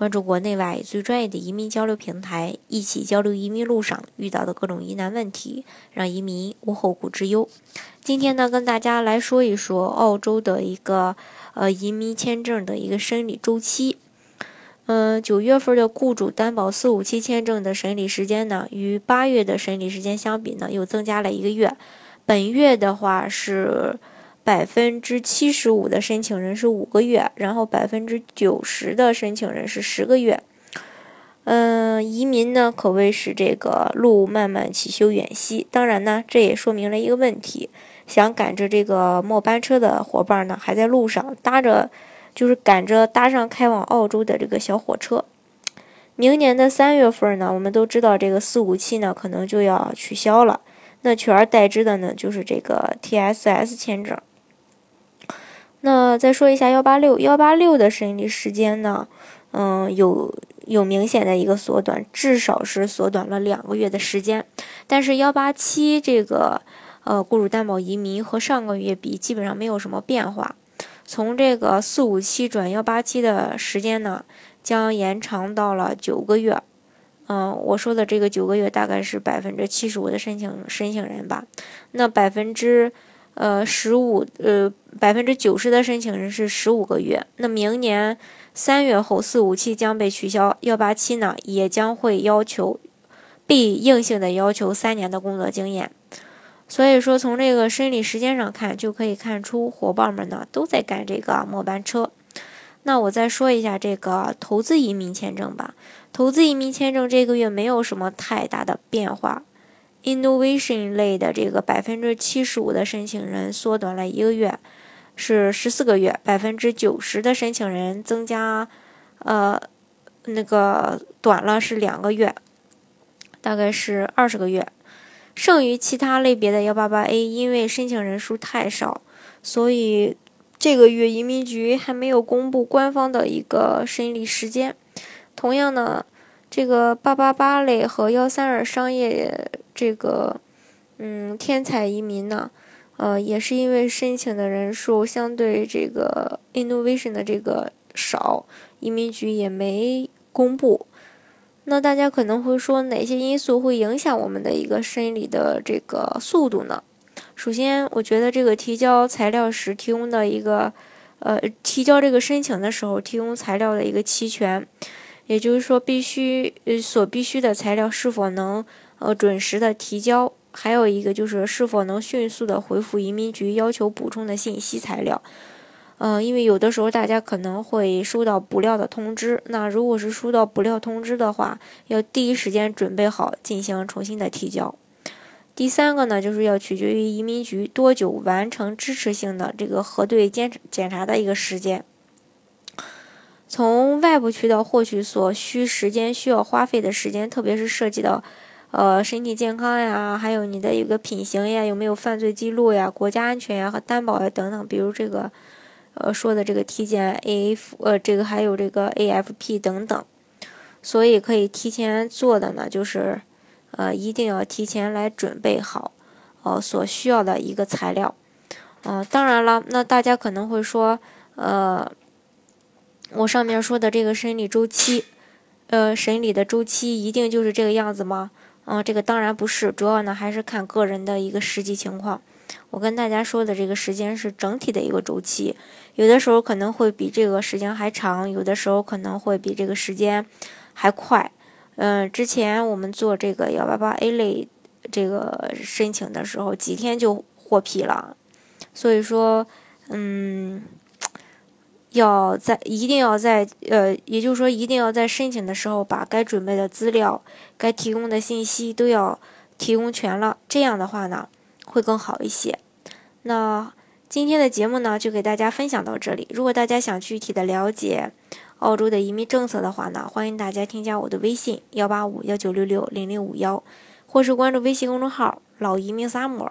关注国内外最专业的移民交流平台，一起交流移民路上遇到的各种疑难问题，让移民无后顾之忧。今天呢，跟大家来说一说澳洲的一个。呃，移民签证的一个审理周期，嗯，九月份的雇主担保四五七签证的审理时间呢，与八月的审理时间相比呢，又增加了一个月。本月的话是百分之七十五的申请人是五个月，然后百分之九十的申请人是十个月。嗯，移民呢可谓是这个路漫漫其修远兮，当然呢，这也说明了一个问题。想赶着这个末班车的伙伴呢，还在路上搭着，就是赶着搭上开往澳洲的这个小火车。明年的三月份呢，我们都知道这个四五七呢可能就要取消了，那取而代之的呢就是这个 TSS 签证。那再说一下幺八六，幺八六的审理时间呢，嗯，有有明显的一个缩短，至少是缩短了两个月的时间。但是幺八七这个。呃，雇主担保移民和上个月比基本上没有什么变化。从这个四五七转幺八七的时间呢，将延长到了九个月。嗯，我说的这个九个月大概是百分之七十五的申请申请人吧。那百分之呃十五呃百分之九十的申请人是十五个月。那明年三月后四五七将被取消，幺八七呢也将会要求被硬性的要求三年的工作经验。所以说，从这个审理时间上看，就可以看出伙伴们呢都在赶这个末班车。那我再说一下这个投资移民签证吧。投资移民签证这个月没有什么太大的变化，innovation 类的这个百分之七十五的申请人缩短了一个月，是十四个月；百分之九十的申请人增加，呃，那个短了是两个月，大概是二十个月。剩余其他类别的幺八八 A，因为申请人数太少，所以这个月移民局还没有公布官方的一个审理时间。同样呢，这个八八八类和幺三二商业这个，嗯，天才移民呢，呃，也是因为申请的人数相对这个 innovation 的这个少，移民局也没公布。那大家可能会说，哪些因素会影响我们的一个审理的这个速度呢？首先，我觉得这个提交材料时提供的一个，呃，提交这个申请的时候提供材料的一个齐全，也就是说，必须呃所必须的材料是否能呃准时的提交，还有一个就是是否能迅速的回复移民局要求补充的信息材料。嗯，因为有的时候大家可能会收到补料的通知，那如果是收到补料通知的话，要第一时间准备好进行重新的提交。第三个呢，就是要取决于移民局多久完成支持性的这个核对检检查的一个时间。从外部渠道获取所需时间需要花费的时间，特别是涉及到呃身体健康呀，还有你的一个品行呀，有没有犯罪记录呀，国家安全呀和担保呀等等，比如这个。呃，说的这个体检 A F，呃，这个还有这个 A F P 等等，所以可以提前做的呢，就是呃，一定要提前来准备好，呃，所需要的一个材料。嗯，当然了，那大家可能会说，呃，我上面说的这个审理周期，呃，审理的周期一定就是这个样子吗？嗯，这个当然不是，主要呢还是看个人的一个实际情况。我跟大家说的这个时间是整体的一个周期，有的时候可能会比这个时间还长，有的时候可能会比这个时间还快。嗯，之前我们做这个幺八八 A 类这个申请的时候，几天就获批了。所以说，嗯，要在一定要在呃，也就是说，一定要在申请的时候把该准备的资料、该提供的信息都要提供全了。这样的话呢。会更好一些。那今天的节目呢，就给大家分享到这里。如果大家想具体的了解澳洲的移民政策的话呢，欢迎大家添加我的微信幺八五幺九六六零零五幺，或是关注微信公众号“老移民萨姆”，